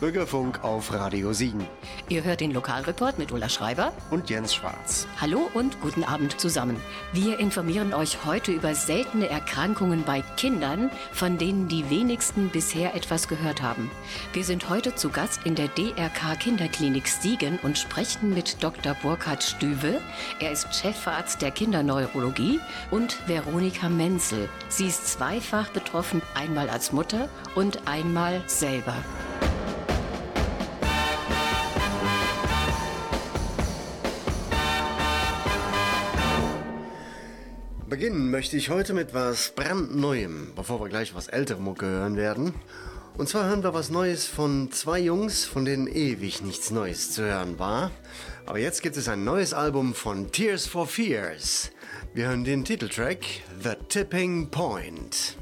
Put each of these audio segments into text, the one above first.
Bürgerfunk auf Radio Siegen. Ihr hört den Lokalreport mit Ulla Schreiber und Jens Schwarz. Hallo und guten Abend zusammen. Wir informieren euch heute über seltene Erkrankungen bei Kindern, von denen die wenigsten bisher etwas gehört haben. Wir sind heute zu Gast in der DRK Kinderklinik Siegen und sprechen mit Dr. Burkhard Stüwe. Er ist Chefarzt der Kinderneurologie und Veronika Menzel. Sie ist zweifach betroffen, einmal als Mutter und einmal selber. Beginnen möchte ich heute mit was brandneuem, bevor wir gleich was ältere Mucke hören werden. Und zwar hören wir was Neues von zwei Jungs, von denen ewig nichts Neues zu hören war. Aber jetzt gibt es ein neues Album von Tears for Fears. Wir hören den Titeltrack The Tipping Point.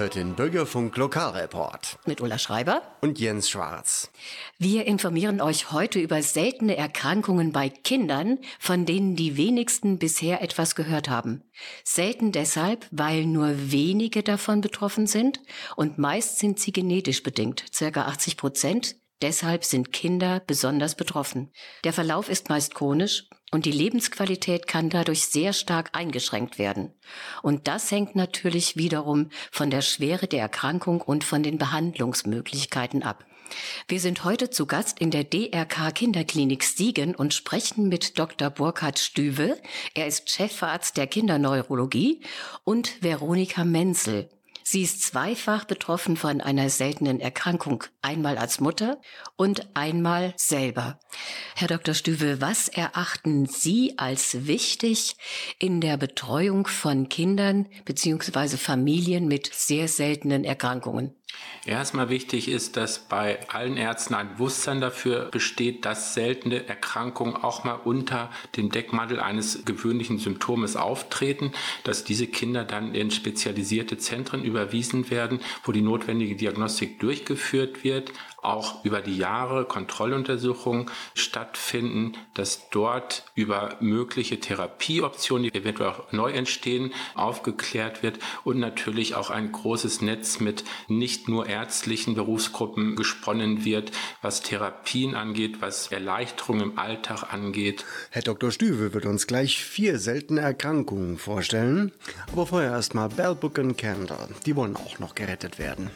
Hört den Bürgerfunk Lokalreport. Mit Ulla Schreiber und Jens Schwarz. Wir informieren euch heute über seltene Erkrankungen bei Kindern, von denen die wenigsten bisher etwas gehört haben. Selten deshalb, weil nur wenige davon betroffen sind und meist sind sie genetisch bedingt, circa 80 Prozent. Deshalb sind Kinder besonders betroffen. Der Verlauf ist meist chronisch und die Lebensqualität kann dadurch sehr stark eingeschränkt werden. Und das hängt natürlich wiederum von der Schwere der Erkrankung und von den Behandlungsmöglichkeiten ab. Wir sind heute zu Gast in der DRK Kinderklinik Siegen und sprechen mit Dr. Burkhard Stüwe. Er ist Chefarzt der Kinderneurologie und Veronika Menzel. Sie ist zweifach betroffen von einer seltenen Erkrankung, einmal als Mutter und einmal selber. Herr Dr. Stüwe, was erachten Sie als wichtig in der Betreuung von Kindern bzw. Familien mit sehr seltenen Erkrankungen? Erstmal wichtig ist, dass bei allen Ärzten ein Bewusstsein dafür besteht, dass seltene Erkrankungen auch mal unter dem Deckmantel eines gewöhnlichen Symptomes auftreten, dass diese Kinder dann in spezialisierte Zentren überwiesen werden, wo die notwendige Diagnostik durchgeführt wird auch über die Jahre Kontrolluntersuchungen stattfinden, dass dort über mögliche Therapieoptionen, die eventuell auch neu entstehen, aufgeklärt wird und natürlich auch ein großes Netz mit nicht nur ärztlichen Berufsgruppen gesponnen wird, was Therapien angeht, was Erleichterung im Alltag angeht. Herr Dr. Stüwe wird uns gleich vier seltene Erkrankungen vorstellen, aber vorher erstmal Bellbook und Candor. Die wollen auch noch gerettet werden.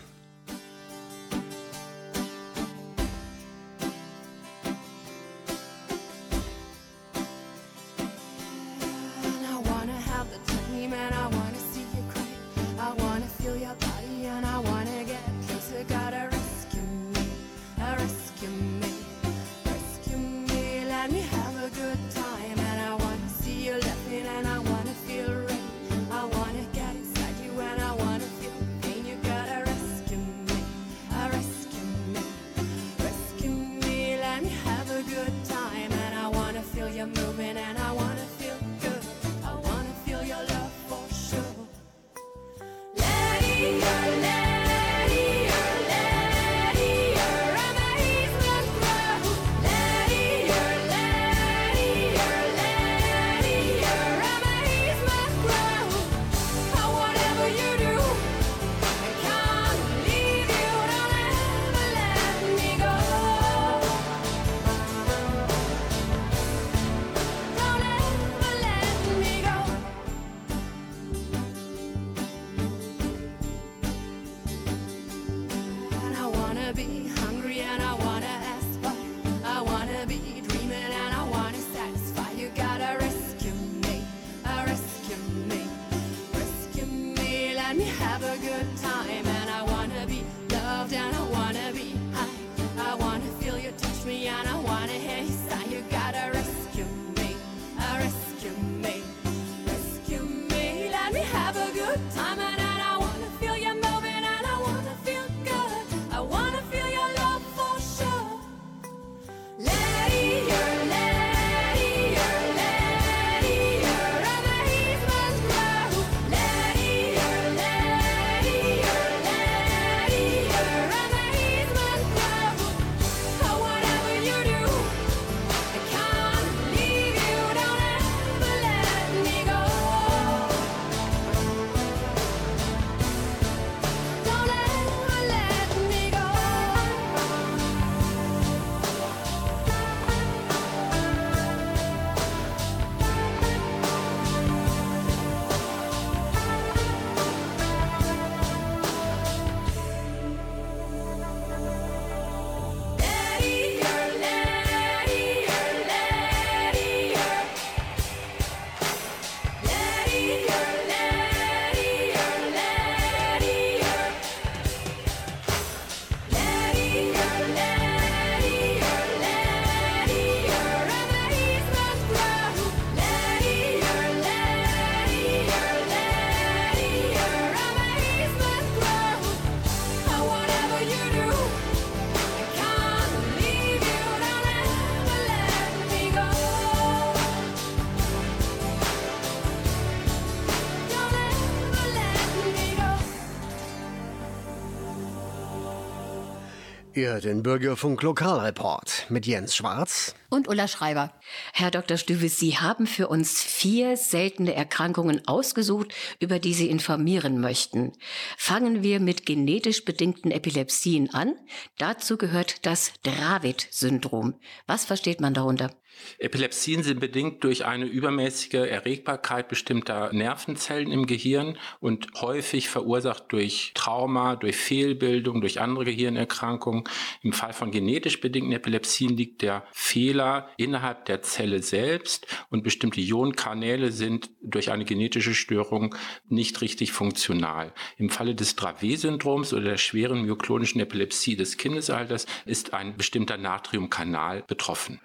Ihr den Bürgerfunk Lokalreport mit Jens Schwarz und Ulla Schreiber. Herr Dr. Stüwes, Sie haben für uns vier seltene Erkrankungen ausgesucht, über die Sie informieren möchten. Fangen wir mit genetisch bedingten Epilepsien an. Dazu gehört das Dravet-Syndrom. Was versteht man darunter? Epilepsien sind bedingt durch eine übermäßige Erregbarkeit bestimmter Nervenzellen im Gehirn und häufig verursacht durch Trauma, durch Fehlbildung, durch andere Gehirnerkrankungen. Im Fall von genetisch bedingten Epilepsien liegt der Fehler innerhalb der Zelle selbst und bestimmte Ionenkanäle sind durch eine genetische Störung nicht richtig funktional. Im Falle des Dravet-Syndroms oder der schweren myoklonischen Epilepsie des Kindesalters ist ein bestimmter Natriumkanal betroffen.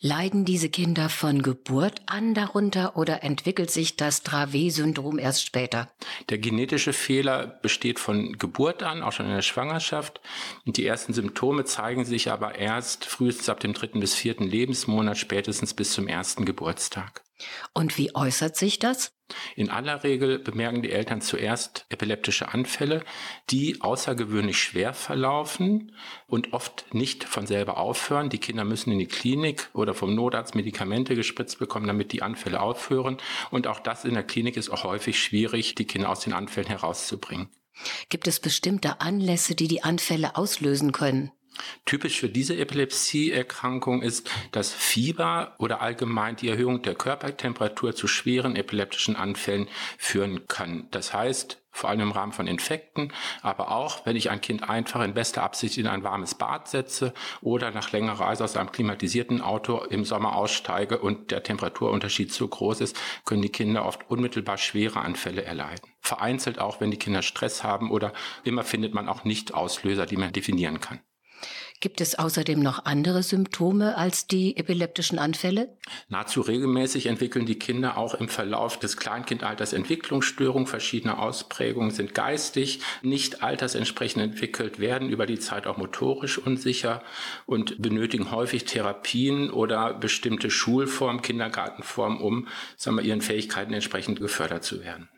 Leiden diese Kinder von Geburt an darunter oder entwickelt sich das Dravet-Syndrom erst später? Der genetische Fehler besteht von Geburt an, auch schon in der Schwangerschaft. Und die ersten Symptome zeigen sich aber erst frühestens ab dem dritten bis vierten Lebensmonat, spätestens bis zum ersten Geburtstag. Und wie äußert sich das? In aller Regel bemerken die Eltern zuerst epileptische Anfälle, die außergewöhnlich schwer verlaufen und oft nicht von selber aufhören. Die Kinder müssen in die Klinik oder vom Notarzt Medikamente gespritzt bekommen, damit die Anfälle aufhören. Und auch das in der Klinik ist auch häufig schwierig, die Kinder aus den Anfällen herauszubringen. Gibt es bestimmte Anlässe, die die Anfälle auslösen können? Typisch für diese Epilepsieerkrankung ist das Fieber oder allgemein die Erhöhung der Körpertemperatur zu schweren epileptischen Anfällen führen kann. Das heißt, vor allem im Rahmen von Infekten, aber auch, wenn ich ein Kind einfach in bester Absicht in ein warmes Bad setze oder nach längerer Reise aus einem klimatisierten Auto im Sommer aussteige und der Temperaturunterschied zu groß ist, können die Kinder oft unmittelbar schwere Anfälle erleiden. Vereinzelt auch, wenn die Kinder Stress haben oder immer findet man auch nicht Auslöser, die man definieren kann. Gibt es außerdem noch andere Symptome als die epileptischen Anfälle? Nahezu regelmäßig entwickeln die Kinder auch im Verlauf des Kleinkindalters Entwicklungsstörungen verschiedener Ausprägungen, sind geistig nicht altersentsprechend entwickelt, werden über die Zeit auch motorisch unsicher und benötigen häufig Therapien oder bestimmte Schulformen, Kindergartenformen, um sagen wir, ihren Fähigkeiten entsprechend gefördert zu werden.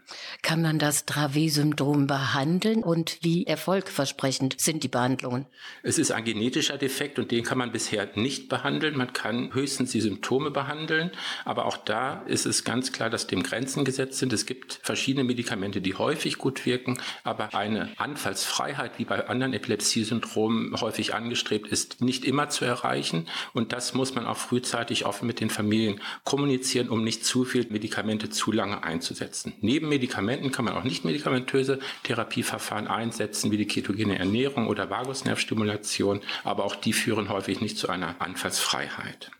Kann man das Dravet-Syndrom behandeln und wie erfolgversprechend sind die Behandlungen? Es ist ein genetischer Defekt und den kann man bisher nicht behandeln. Man kann höchstens die Symptome behandeln, aber auch da ist es ganz klar, dass dem Grenzen gesetzt sind. Es gibt verschiedene Medikamente, die häufig gut wirken, aber eine Anfallsfreiheit, wie bei anderen Epilepsiesyndromen häufig angestrebt ist, nicht immer zu erreichen. Und das muss man auch frühzeitig offen mit den Familien kommunizieren, um nicht zu viel Medikamente zu lange einzusetzen. Neben Medikamenten kann man auch nicht medikamentöse Therapieverfahren einsetzen, wie die ketogene Ernährung oder Vagusnervstimulation, aber auch die führen häufig nicht zu einer Anfallsfreiheit.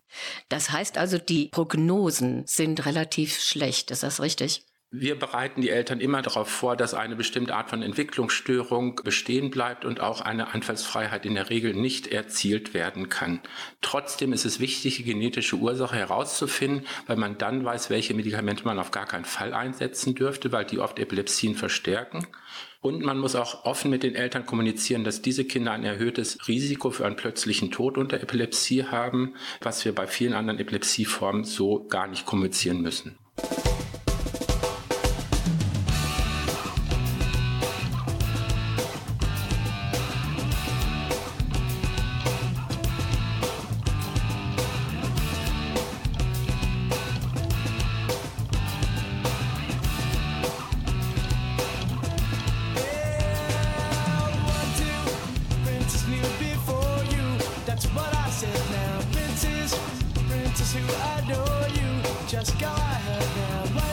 Das heißt also, die Prognosen sind relativ schlecht, ist das richtig? Wir bereiten die Eltern immer darauf vor, dass eine bestimmte Art von Entwicklungsstörung bestehen bleibt und auch eine Anfallsfreiheit in der Regel nicht erzielt werden kann. Trotzdem ist es wichtig, die genetische Ursache herauszufinden, weil man dann weiß, welche Medikamente man auf gar keinen Fall einsetzen dürfte, weil die oft Epilepsien verstärken. Und man muss auch offen mit den Eltern kommunizieren, dass diese Kinder ein erhöhtes Risiko für einen plötzlichen Tod unter Epilepsie haben, was wir bei vielen anderen Epilepsieformen so gar nicht kommunizieren müssen. adore you. Just go ahead now.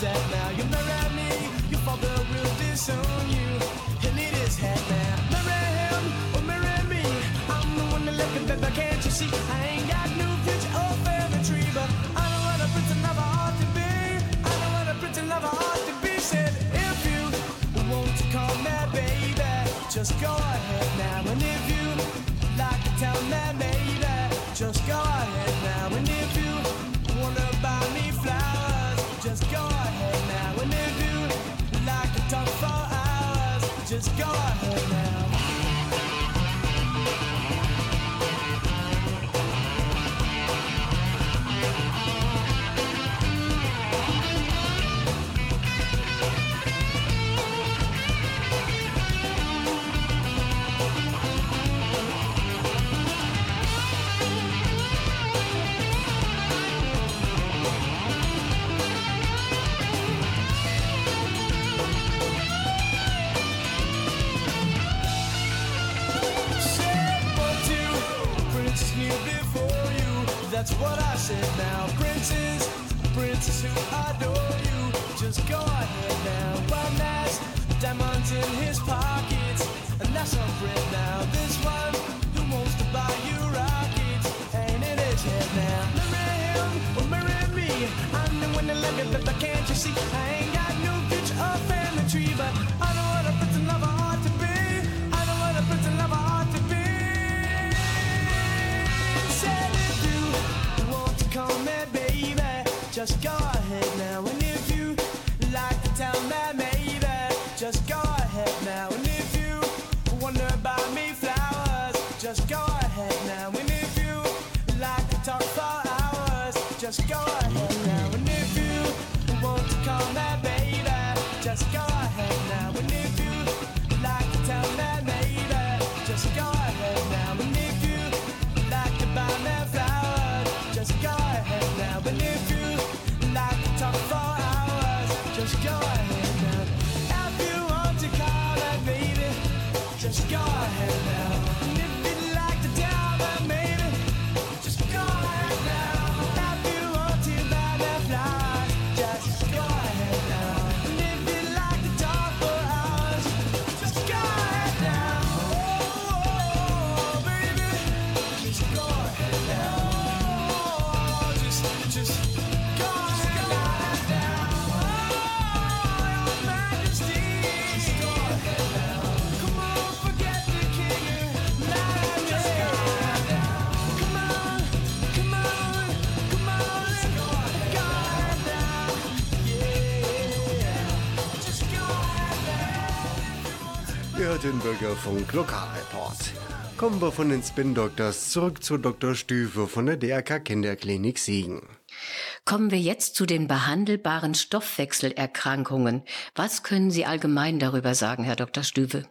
that now. You marry me, your father will disown you. He'll need his head now. Marry him or marry me. I'm the one that left him, baby. Can't you see? I ain't got That's what I said now. Princess, princess who adore you. Just go ahead now. One has diamonds in his pockets. And that's our friend now. This one who wants to buy you rockets. Ain't in his head now. Marry him or marry me. I'm the one that love you, but can't you see? I ain't got no future or family tree, but den Bürgerfunk Lokalreport. Kommen wir von den Spin Doctors zurück zu Dr. Stüfe von der DRK Kinderklinik Siegen. Kommen wir jetzt zu den behandelbaren Stoffwechselerkrankungen. Was können Sie allgemein darüber sagen, Herr Dr. Stüwe?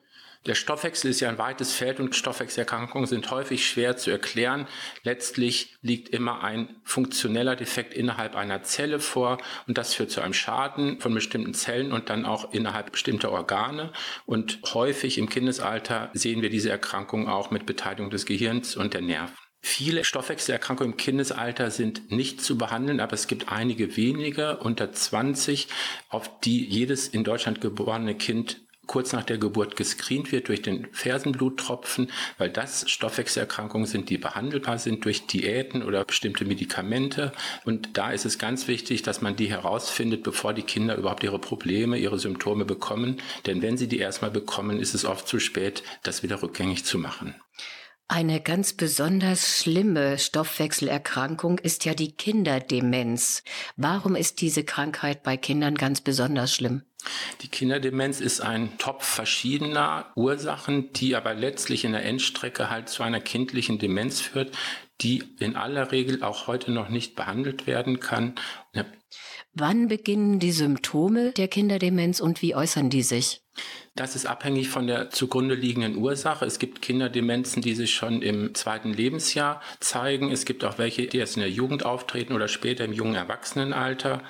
Der Stoffwechsel ist ja ein weites Feld und Stoffwechselerkrankungen sind häufig schwer zu erklären. Letztlich liegt immer ein funktioneller Defekt innerhalb einer Zelle vor und das führt zu einem Schaden von bestimmten Zellen und dann auch innerhalb bestimmter Organe. Und häufig im Kindesalter sehen wir diese Erkrankungen auch mit Beteiligung des Gehirns und der Nerven. Viele Stoffwechselerkrankungen im Kindesalter sind nicht zu behandeln, aber es gibt einige wenige unter 20, auf die jedes in Deutschland geborene Kind kurz nach der Geburt gescreent wird durch den Fersenbluttropfen, weil das Stoffwechselerkrankungen sind, die behandelbar sind durch Diäten oder bestimmte Medikamente. Und da ist es ganz wichtig, dass man die herausfindet, bevor die Kinder überhaupt ihre Probleme, ihre Symptome bekommen. Denn wenn sie die erstmal bekommen, ist es oft zu spät, das wieder rückgängig zu machen. Eine ganz besonders schlimme Stoffwechselerkrankung ist ja die Kinderdemenz. Warum ist diese Krankheit bei Kindern ganz besonders schlimm? Die Kinderdemenz ist ein Topf verschiedener Ursachen, die aber letztlich in der Endstrecke halt zu einer kindlichen Demenz führt, die in aller Regel auch heute noch nicht behandelt werden kann. Ja, Wann beginnen die Symptome der Kinderdemenz und wie äußern die sich? Das ist abhängig von der zugrunde liegenden Ursache. Es gibt Kinderdemenzen, die sich schon im zweiten Lebensjahr zeigen. Es gibt auch welche, die erst in der Jugend auftreten oder später im jungen Erwachsenenalter.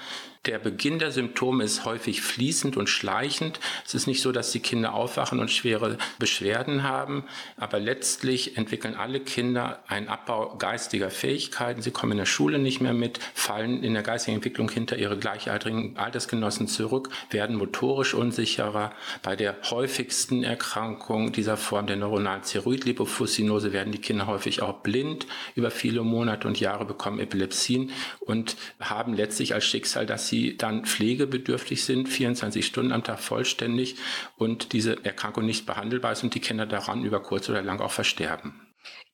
Der Beginn der Symptome ist häufig fließend und schleichend. Es ist nicht so, dass die Kinder aufwachen und schwere Beschwerden haben, aber letztlich entwickeln alle Kinder einen Abbau geistiger Fähigkeiten. Sie kommen in der Schule nicht mehr mit, fallen in der geistigen Entwicklung hinter ihre gleichaltrigen Altersgenossen zurück, werden motorisch unsicherer. Bei der häufigsten Erkrankung dieser Form der neuronalen Ceroid-Lipofuscinose werden die Kinder häufig auch blind über viele Monate und Jahre, bekommen Epilepsien und haben letztlich als Schicksal, dass sie dann pflegebedürftig sind, 24 Stunden am Tag vollständig und diese Erkrankung nicht behandelbar ist und die Kinder daran über kurz oder lang auch versterben.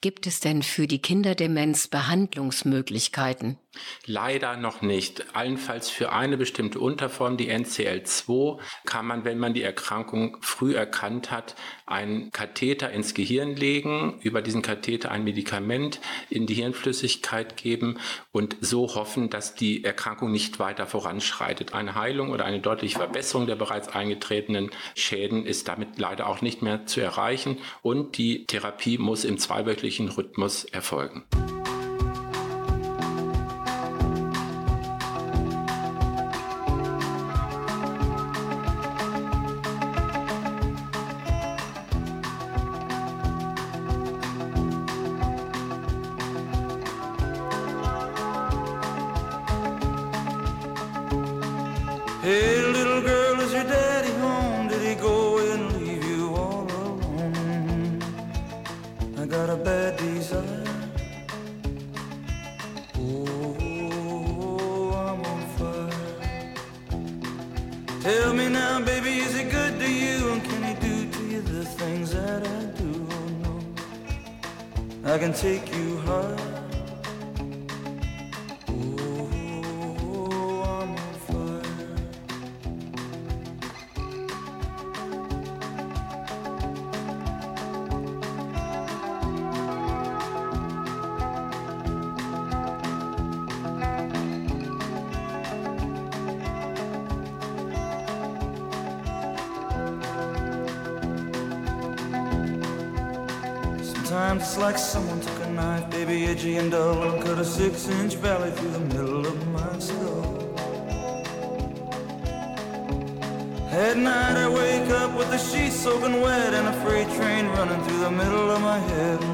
Gibt es denn für die Kinderdemenz Behandlungsmöglichkeiten? Leider noch nicht. Allenfalls für eine bestimmte Unterform, die NCL2, kann man, wenn man die Erkrankung früh erkannt hat, einen Katheter ins Gehirn legen, über diesen Katheter ein Medikament in die Hirnflüssigkeit geben und so hoffen, dass die Erkrankung nicht weiter voranschreitet. Eine Heilung oder eine deutliche Verbesserung der bereits eingetretenen Schäden ist damit leider auch nicht mehr zu erreichen und die Therapie muss im zweiwöchentlichen Rhythmus erfolgen. Hey, I can take you high. Oh, I'm on fire. Sometimes it's like someone six inch valley through the middle of my skull. At night I wake up with the sheets soaking wet and a freight train running through the middle of my head.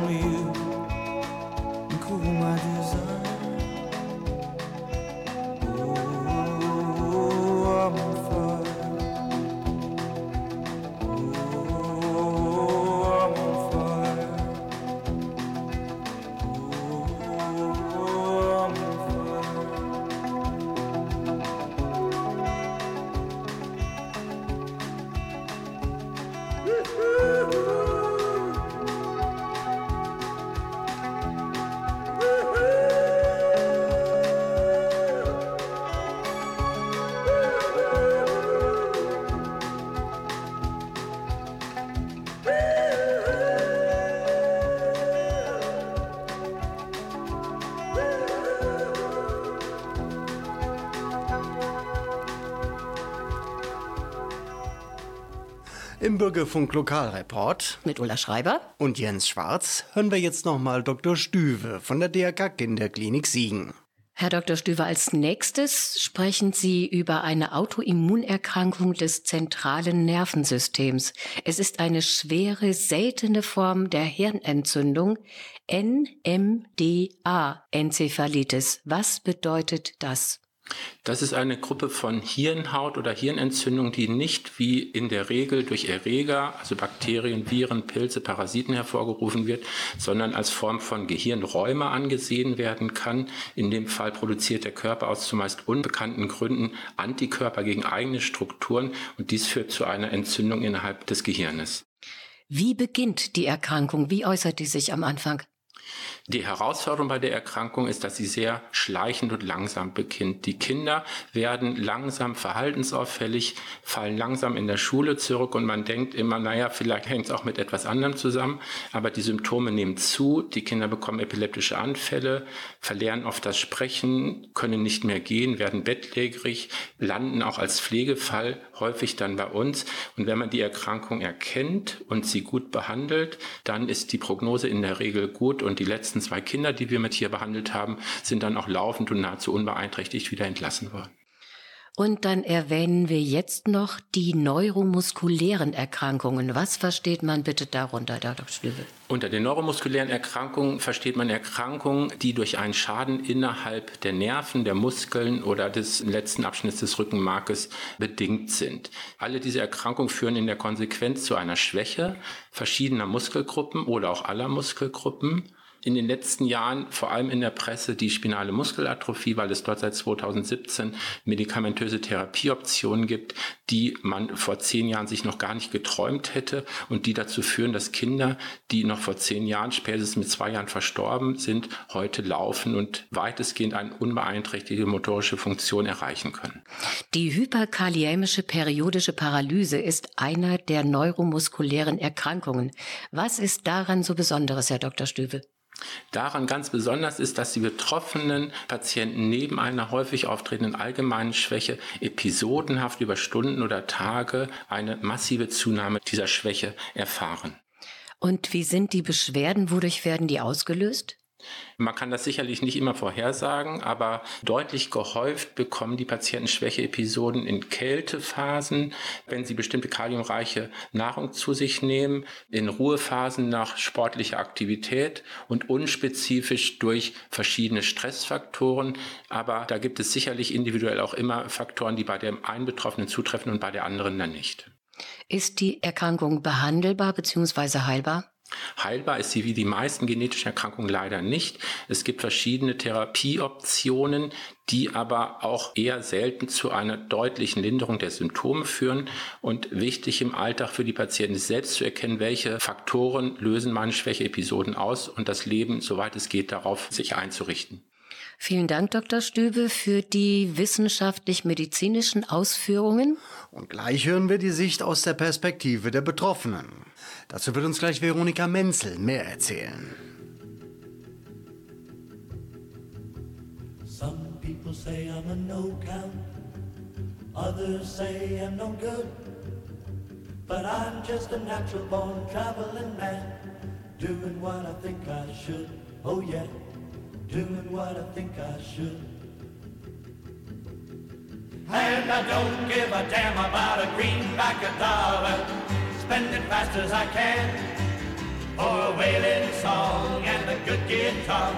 Bürgerfunk Lokalreport Mit Ulla Schreiber. und Jens Schwarz hören wir jetzt nochmal Dr. Stüwe von der DRK Kinderklinik Siegen. Herr Dr. Stüver, als nächstes sprechen Sie über eine Autoimmunerkrankung des zentralen Nervensystems. Es ist eine schwere, seltene Form der Hirnentzündung, NMDA-Enzephalitis. Was bedeutet das? Das ist eine Gruppe von Hirnhaut- oder Hirnentzündungen, die nicht wie in der Regel durch Erreger, also Bakterien, Viren, Pilze, Parasiten hervorgerufen wird, sondern als Form von Gehirnrheuma angesehen werden kann. In dem Fall produziert der Körper aus zumeist unbekannten Gründen Antikörper gegen eigene Strukturen und dies führt zu einer Entzündung innerhalb des Gehirnes. Wie beginnt die Erkrankung? Wie äußert die sich am Anfang? Die Herausforderung bei der Erkrankung ist, dass sie sehr schleichend und langsam beginnt. Die Kinder werden langsam verhaltensauffällig, fallen langsam in der Schule zurück und man denkt immer, naja, vielleicht hängt es auch mit etwas anderem zusammen, aber die Symptome nehmen zu, die Kinder bekommen epileptische Anfälle, verlernen oft das Sprechen, können nicht mehr gehen, werden bettlägerig, landen auch als Pflegefall häufig dann bei uns. Und wenn man die Erkrankung erkennt und sie gut behandelt, dann ist die Prognose in der Regel gut und die letzten zwei Kinder, die wir mit hier behandelt haben, sind dann auch laufend und nahezu unbeeinträchtigt wieder entlassen worden. Und dann erwähnen wir jetzt noch die neuromuskulären Erkrankungen. Was versteht man bitte darunter, Dr. Stübel? Unter den neuromuskulären Erkrankungen versteht man Erkrankungen, die durch einen Schaden innerhalb der Nerven, der Muskeln oder des letzten Abschnitts des Rückenmarkes bedingt sind. Alle diese Erkrankungen führen in der Konsequenz zu einer Schwäche verschiedener Muskelgruppen oder auch aller Muskelgruppen in den letzten Jahren vor allem in der Presse die spinale Muskelatrophie, weil es dort seit 2017 medikamentöse Therapieoptionen gibt, die man vor zehn Jahren sich noch gar nicht geträumt hätte und die dazu führen, dass Kinder, die noch vor zehn Jahren, spätestens mit zwei Jahren verstorben sind, heute laufen und weitestgehend eine unbeeinträchtigte motorische Funktion erreichen können. Die hyperkaliämische periodische Paralyse ist einer der neuromuskulären Erkrankungen. Was ist daran so Besonderes, Herr Dr. Stübel? Daran ganz besonders ist, dass die betroffenen Patienten neben einer häufig auftretenden allgemeinen Schwäche episodenhaft über Stunden oder Tage eine massive Zunahme dieser Schwäche erfahren. Und wie sind die Beschwerden? Wodurch werden die ausgelöst? Man kann das sicherlich nicht immer vorhersagen, aber deutlich gehäuft bekommen die Patienten Schwächeepisoden in Kältephasen, wenn sie bestimmte kaliumreiche Nahrung zu sich nehmen, in Ruhephasen nach sportlicher Aktivität und unspezifisch durch verschiedene Stressfaktoren. Aber da gibt es sicherlich individuell auch immer Faktoren, die bei dem einen Betroffenen zutreffen und bei der anderen dann nicht. Ist die Erkrankung behandelbar bzw. heilbar? Heilbar ist sie wie die meisten genetischen Erkrankungen leider nicht. Es gibt verschiedene Therapieoptionen, die aber auch eher selten zu einer deutlichen Linderung der Symptome führen. Und wichtig im Alltag für die Patienten ist selbst zu erkennen, welche Faktoren lösen meine Schwächeepisoden aus und das Leben, soweit es geht, darauf sich einzurichten. Vielen Dank, Dr. Stübe, für die wissenschaftlich-medizinischen Ausführungen. Und gleich hören wir die Sicht aus der Perspektive der Betroffenen. Dazu wird uns gleich Veronika Menzel mehr erzählen. Some people say I'm a no count, others say I'm no good. But I'm just a natural born traveling man, doing what I think I should. Oh yeah, doing what I think I should. And I don't give a damn about a greenback a dollar, spend it fast as I can. For a wailing song and a good guitar,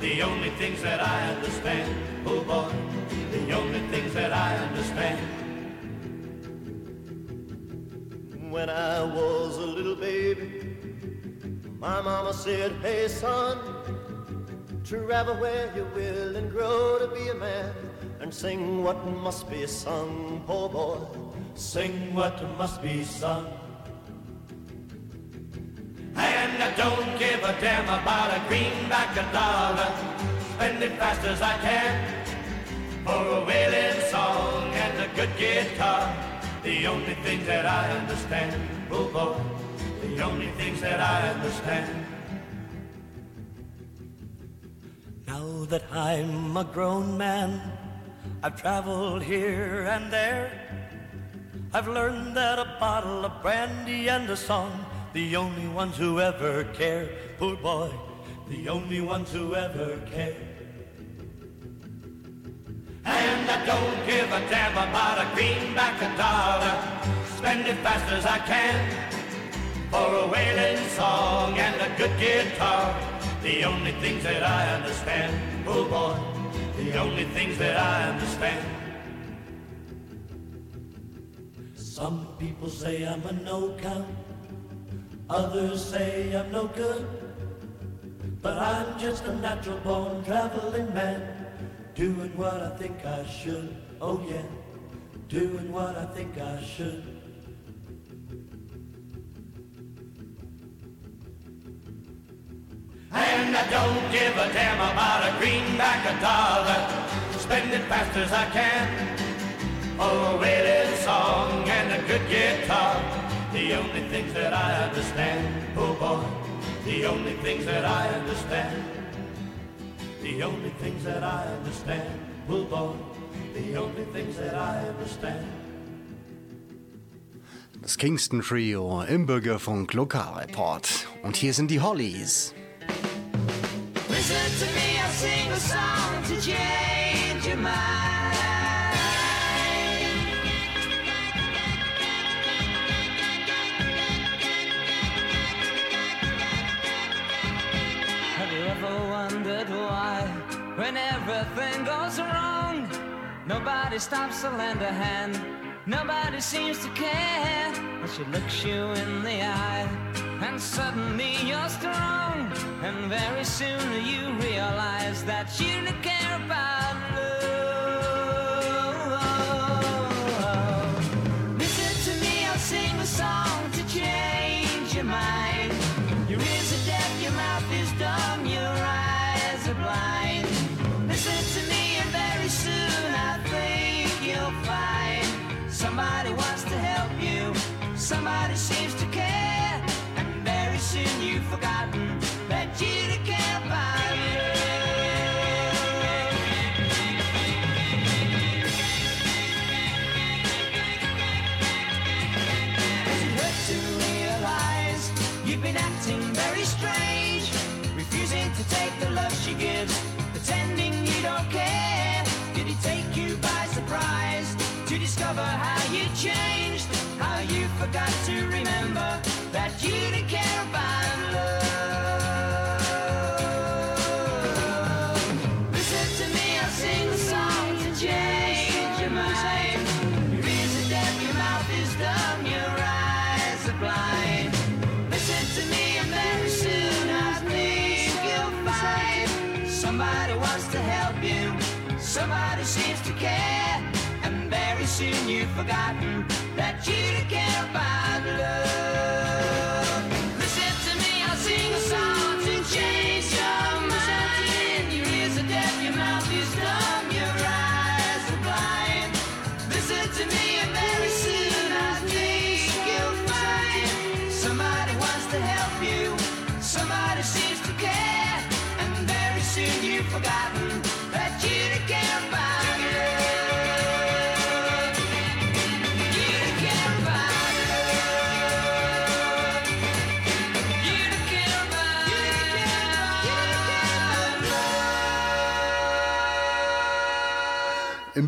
the only things that I understand. Oh boy, the only things that I understand. When I was a little baby, my mama said, Hey son, travel where you will and grow to be a man and sing what must be sung, poor boy. Sing what must be sung. And I don't give a damn about a greenback a dollar. Spend it fast as I can for a wailing song and a good guitar. The only things that I understand, oh boy, the only things that I understand. That I'm a grown man, I've traveled here and there. I've learned that a bottle of brandy and a song, the only ones who ever care, poor boy, the only ones who ever care. And I don't give a damn about a greenback a dollar, spend it fast as I can for a wailing song and a good guitar. The only things that I understand, boy, the only things that I understand. Some people say I'm a no count, others say I'm no good. But I'm just a natural born traveling man, doing what I think I should. Oh yeah, doing what I think I should. And I don't give a damn about a greenback a dollar. Spend it fast as I can. Oh, a wailing song and a good guitar. The only things that I understand. Oh boy, the only things that I understand. The only things that I understand. Oh boy, the only things that I understand. Das Kingston Trio im Bürgerfunk Lokalreport. Und hier sind die Hollies. Listen to me, I'll sing a song to change your mind. Have you ever wondered why, when everything goes wrong, nobody stops to lend a hand, nobody seems to care, but she looks you in the eye, and suddenly you're strong, and very soon you realize that you don't care about love. Listen to me, I'll sing a song to change your mind. Your ears are deaf, your mouth is dumb, your eyes are blind. Listen to me, and very soon I think you'll find somebody wants to help you, somebody seems to care, and very soon you've forgotten forgot to remember that you didn't care about love. Listen to me, I'll sing a song to change your mind. Your ears are deaf, your mouth is dumb, your eyes are blind. Listen to me, and very soon I think you'll find somebody wants to help you, somebody seems to care soon you've forgotten that you care about love.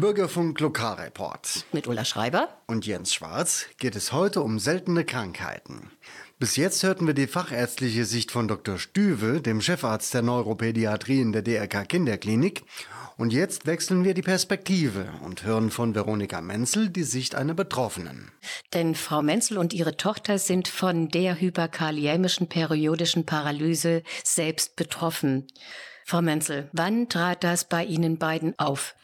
Bürgerfunk Lokalreport Mit Ulla Schreiber. und Jens Schwarz geht es heute um seltene Krankheiten. Bis jetzt hörten wir die fachärztliche Sicht von Dr. Stüwe, dem Chefarzt der Neuropädiatrie in der DRK Kinderklinik. Und jetzt wechseln wir die Perspektive und hören von Veronika Menzel die Sicht einer Betroffenen. Denn Frau Menzel und ihre Tochter sind von der hyperkaliämischen periodischen Paralyse selbst betroffen. Frau Menzel, wann trat das bei Ihnen beiden auf?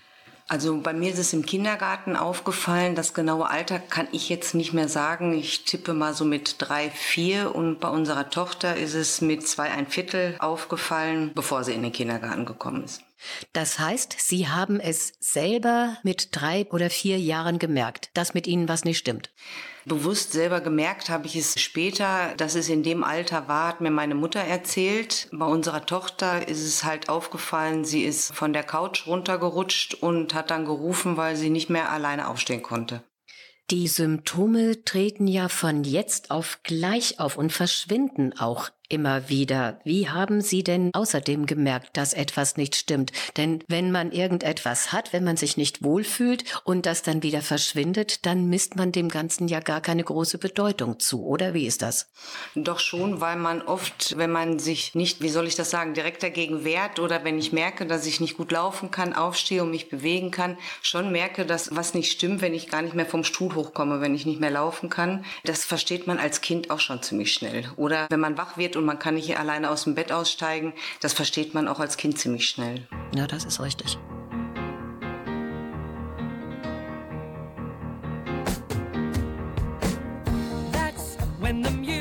Also bei mir ist es im Kindergarten aufgefallen. Das genaue Alter kann ich jetzt nicht mehr sagen. Ich tippe mal so mit drei, vier. Und bei unserer Tochter ist es mit zwei, ein Viertel aufgefallen, bevor sie in den Kindergarten gekommen ist. Das heißt, Sie haben es selber mit drei oder vier Jahren gemerkt, dass mit Ihnen was nicht stimmt. Bewusst selber gemerkt habe ich es später, dass es in dem Alter war, hat mir meine Mutter erzählt. Bei unserer Tochter ist es halt aufgefallen, sie ist von der Couch runtergerutscht und hat dann gerufen, weil sie nicht mehr alleine aufstehen konnte. Die Symptome treten ja von jetzt auf gleich auf und verschwinden auch immer wieder. Wie haben Sie denn außerdem gemerkt, dass etwas nicht stimmt? Denn wenn man irgendetwas hat, wenn man sich nicht wohlfühlt und das dann wieder verschwindet, dann misst man dem Ganzen ja gar keine große Bedeutung zu, oder wie ist das? Doch schon, weil man oft, wenn man sich nicht, wie soll ich das sagen, direkt dagegen wehrt oder wenn ich merke, dass ich nicht gut laufen kann, aufstehe und mich bewegen kann, schon merke, dass was nicht stimmt, wenn ich gar nicht mehr vom Stuhl hochkomme, wenn ich nicht mehr laufen kann. Das versteht man als Kind auch schon ziemlich schnell. Oder wenn man wach wird und man kann nicht alleine aus dem Bett aussteigen, das versteht man auch als Kind ziemlich schnell. Ja, das ist richtig. That's when the music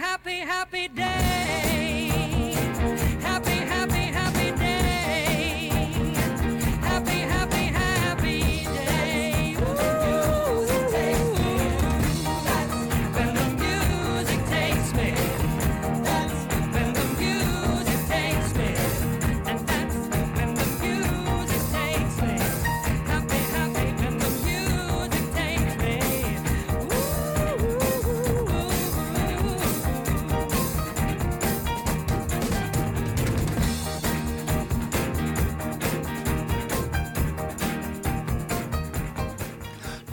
happy, happy, day.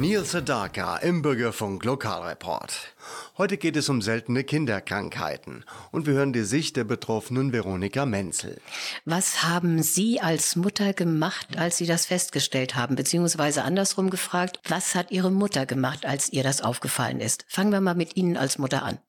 Neil Sedaka im Bürgerfunk Lokalreport. Heute geht es um seltene Kinderkrankheiten und wir hören die Sicht der Betroffenen Veronika Menzel. Was haben Sie als Mutter gemacht, als Sie das festgestellt haben? Beziehungsweise andersrum gefragt, was hat Ihre Mutter gemacht, als ihr das aufgefallen ist? Fangen wir mal mit Ihnen als Mutter an.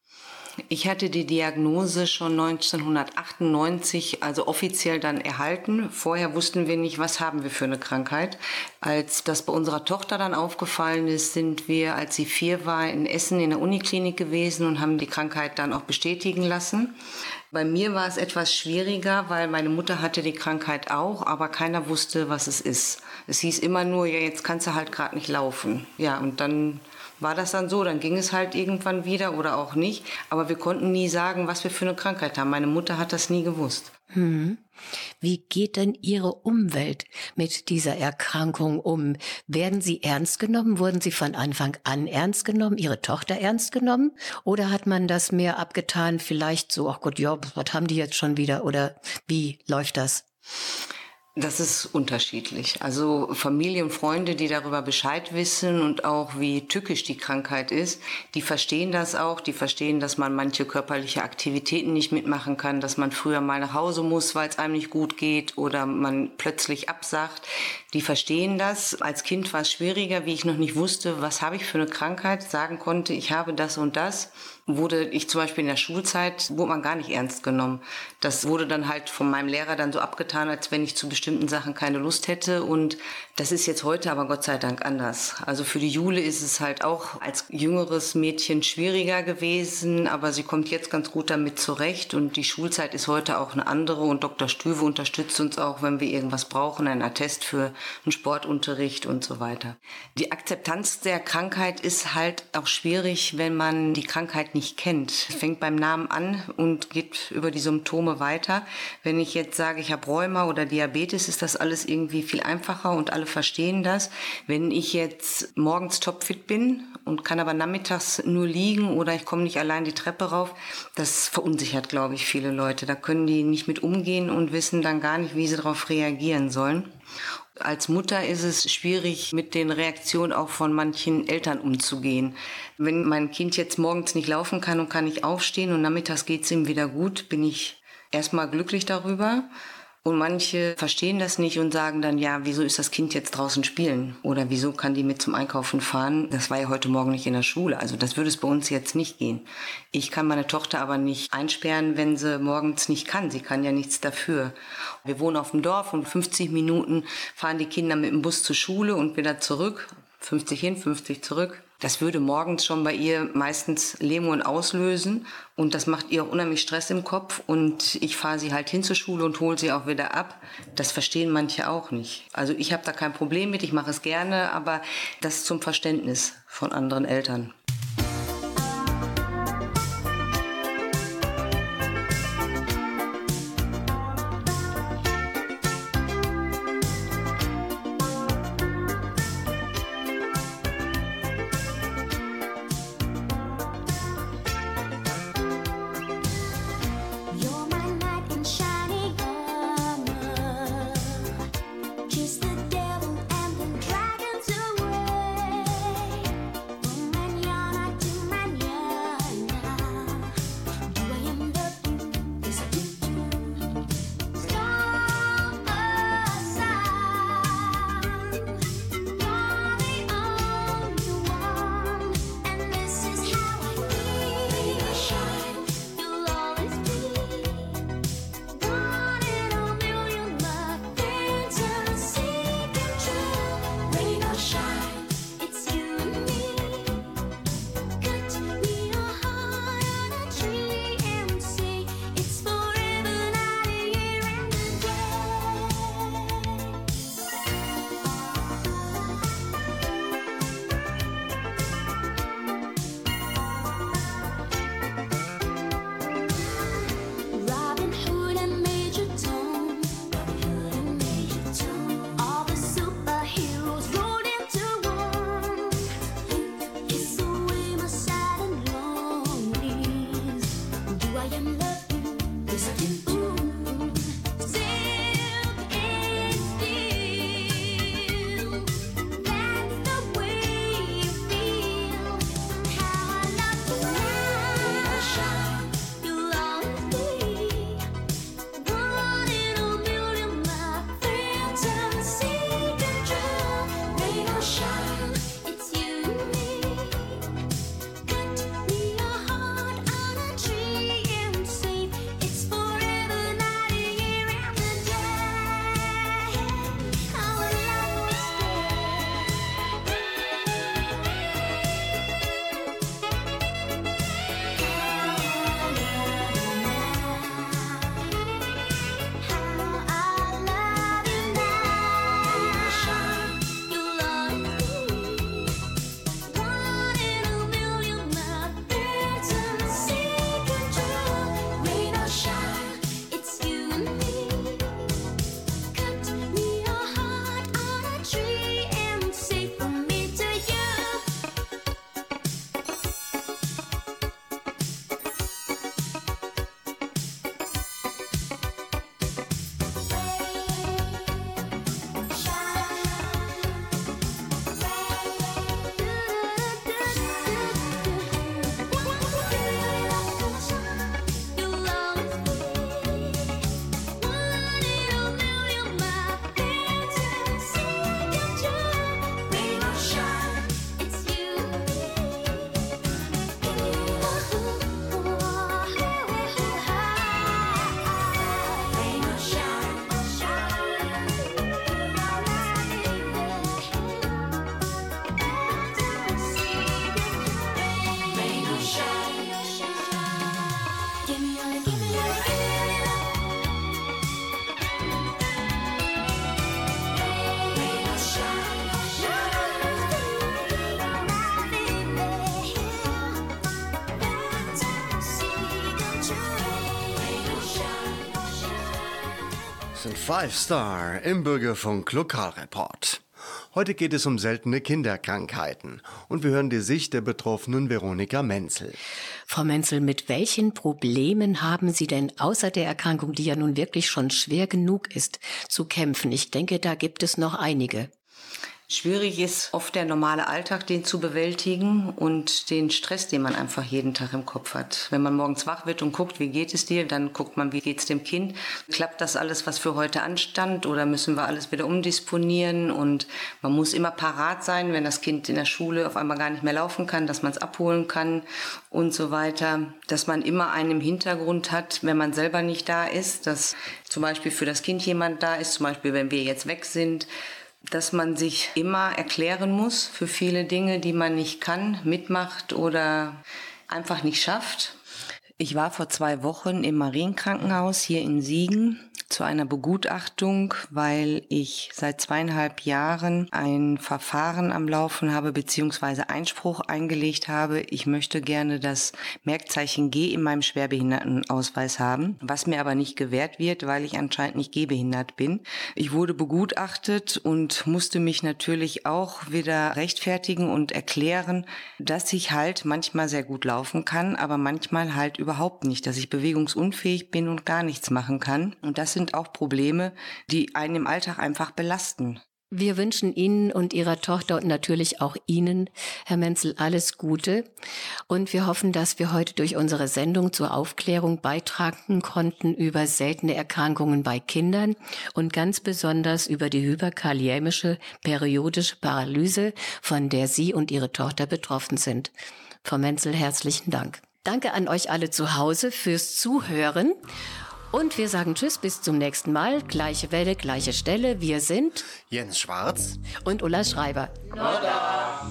Ich hatte die Diagnose schon 1998, also offiziell dann erhalten. Vorher wussten wir nicht, was haben wir für eine Krankheit. Als das bei unserer Tochter dann aufgefallen ist, sind wir, als sie vier war, in Essen in der Uniklinik gewesen und haben die Krankheit dann auch bestätigen lassen. Bei mir war es etwas schwieriger, weil meine Mutter hatte die Krankheit auch, aber keiner wusste, was es ist. Es hieß immer nur, ja, jetzt kannst du halt gerade nicht laufen. Ja, und dann war das dann so, dann ging es halt irgendwann wieder oder auch nicht. Aber wir konnten nie sagen, was wir für eine Krankheit haben. Meine Mutter hat das nie gewusst. Hm. Wie geht denn Ihre Umwelt mit dieser Erkrankung um? Werden Sie ernst genommen? Wurden Sie von Anfang an ernst genommen? Ihre Tochter ernst genommen? Oder hat man das mehr abgetan? Vielleicht so, ach Gott, ja, was haben die jetzt schon wieder? Oder wie läuft das? Das ist unterschiedlich. Also Familie und Freunde, die darüber Bescheid wissen und auch wie tückisch die Krankheit ist, die verstehen das auch. Die verstehen, dass man manche körperliche Aktivitäten nicht mitmachen kann, dass man früher mal nach Hause muss, weil es einem nicht gut geht oder man plötzlich absagt. Die verstehen das. Als Kind war es schwieriger, wie ich noch nicht wusste, was habe ich für eine Krankheit, sagen konnte, ich habe das und das wurde ich zum Beispiel in der Schulzeit, wurde man gar nicht ernst genommen. Das wurde dann halt von meinem Lehrer dann so abgetan, als wenn ich zu bestimmten Sachen keine Lust hätte. Und das ist jetzt heute aber Gott sei Dank anders. Also für die Jule ist es halt auch als jüngeres Mädchen schwieriger gewesen, aber sie kommt jetzt ganz gut damit zurecht. Und die Schulzeit ist heute auch eine andere. Und Dr. Stüwe unterstützt uns auch, wenn wir irgendwas brauchen, ein Attest für einen Sportunterricht und so weiter. Die Akzeptanz der Krankheit ist halt auch schwierig, wenn man die Krankheit nicht kennt. Es fängt beim Namen an und geht über die Symptome weiter. Wenn ich jetzt sage, ich habe Rheuma oder Diabetes, ist das alles irgendwie viel einfacher und alle verstehen das. Wenn ich jetzt morgens topfit bin und kann aber nachmittags nur liegen oder ich komme nicht allein die Treppe rauf, das verunsichert, glaube ich, viele Leute. Da können die nicht mit umgehen und wissen dann gar nicht, wie sie darauf reagieren sollen. Als Mutter ist es schwierig, mit den Reaktionen auch von manchen Eltern umzugehen. Wenn mein Kind jetzt morgens nicht laufen kann und kann nicht aufstehen und nachmittags geht es ihm wieder gut, bin ich erstmal glücklich darüber. Und manche verstehen das nicht und sagen dann, ja, wieso ist das Kind jetzt draußen spielen? Oder wieso kann die mit zum Einkaufen fahren? Das war ja heute Morgen nicht in der Schule. Also das würde es bei uns jetzt nicht gehen. Ich kann meine Tochter aber nicht einsperren, wenn sie morgens nicht kann. Sie kann ja nichts dafür. Wir wohnen auf dem Dorf und 50 Minuten fahren die Kinder mit dem Bus zur Schule und wieder zurück. 50 hin, 50 zurück. Das würde morgens schon bei ihr meistens Lähmungen auslösen und das macht ihr auch unheimlich Stress im Kopf und ich fahre sie halt hin zur Schule und hole sie auch wieder ab. Das verstehen manche auch nicht. Also ich habe da kein Problem mit, ich mache es gerne, aber das zum Verständnis von anderen Eltern. Five Star im Bürgerfunk Lokalreport. Heute geht es um seltene Kinderkrankheiten und wir hören die Sicht der Betroffenen Veronika Menzel. Frau Menzel, mit welchen Problemen haben Sie denn außer der Erkrankung, die ja nun wirklich schon schwer genug ist, zu kämpfen? Ich denke, da gibt es noch einige. Schwierig ist oft der normale Alltag, den zu bewältigen und den Stress, den man einfach jeden Tag im Kopf hat. Wenn man morgens wach wird und guckt, wie geht es dir, dann guckt man, wie geht es dem Kind. Klappt das alles, was für heute anstand oder müssen wir alles wieder umdisponieren? Und man muss immer parat sein, wenn das Kind in der Schule auf einmal gar nicht mehr laufen kann, dass man es abholen kann und so weiter. Dass man immer einen im Hintergrund hat, wenn man selber nicht da ist, dass zum Beispiel für das Kind jemand da ist, zum Beispiel wenn wir jetzt weg sind, dass man sich immer erklären muss für viele Dinge, die man nicht kann, mitmacht oder einfach nicht schafft. Ich war vor zwei Wochen im Marienkrankenhaus hier in Siegen zu einer Begutachtung, weil ich seit zweieinhalb Jahren ein Verfahren am Laufen habe beziehungsweise Einspruch eingelegt habe. Ich möchte gerne das Merkzeichen G in meinem Schwerbehindertenausweis haben, was mir aber nicht gewährt wird, weil ich anscheinend nicht gehbehindert bin. Ich wurde begutachtet und musste mich natürlich auch wieder rechtfertigen und erklären, dass ich halt manchmal sehr gut laufen kann, aber manchmal halt überhaupt nicht, dass ich bewegungsunfähig bin und gar nichts machen kann. Und das sind auch Probleme, die einen im Alltag einfach belasten. Wir wünschen Ihnen und Ihrer Tochter und natürlich auch Ihnen, Herr Menzel, alles Gute. Und wir hoffen, dass wir heute durch unsere Sendung zur Aufklärung beitragen konnten über seltene Erkrankungen bei Kindern und ganz besonders über die hyperkaliämische periodische Paralyse, von der Sie und Ihre Tochter betroffen sind. Frau Menzel, herzlichen Dank. Danke an euch alle zu Hause fürs Zuhören. Und wir sagen Tschüss, bis zum nächsten Mal. Gleiche Welle, gleiche Stelle. Wir sind Jens Schwarz und Ulla Schreiber. Nodda.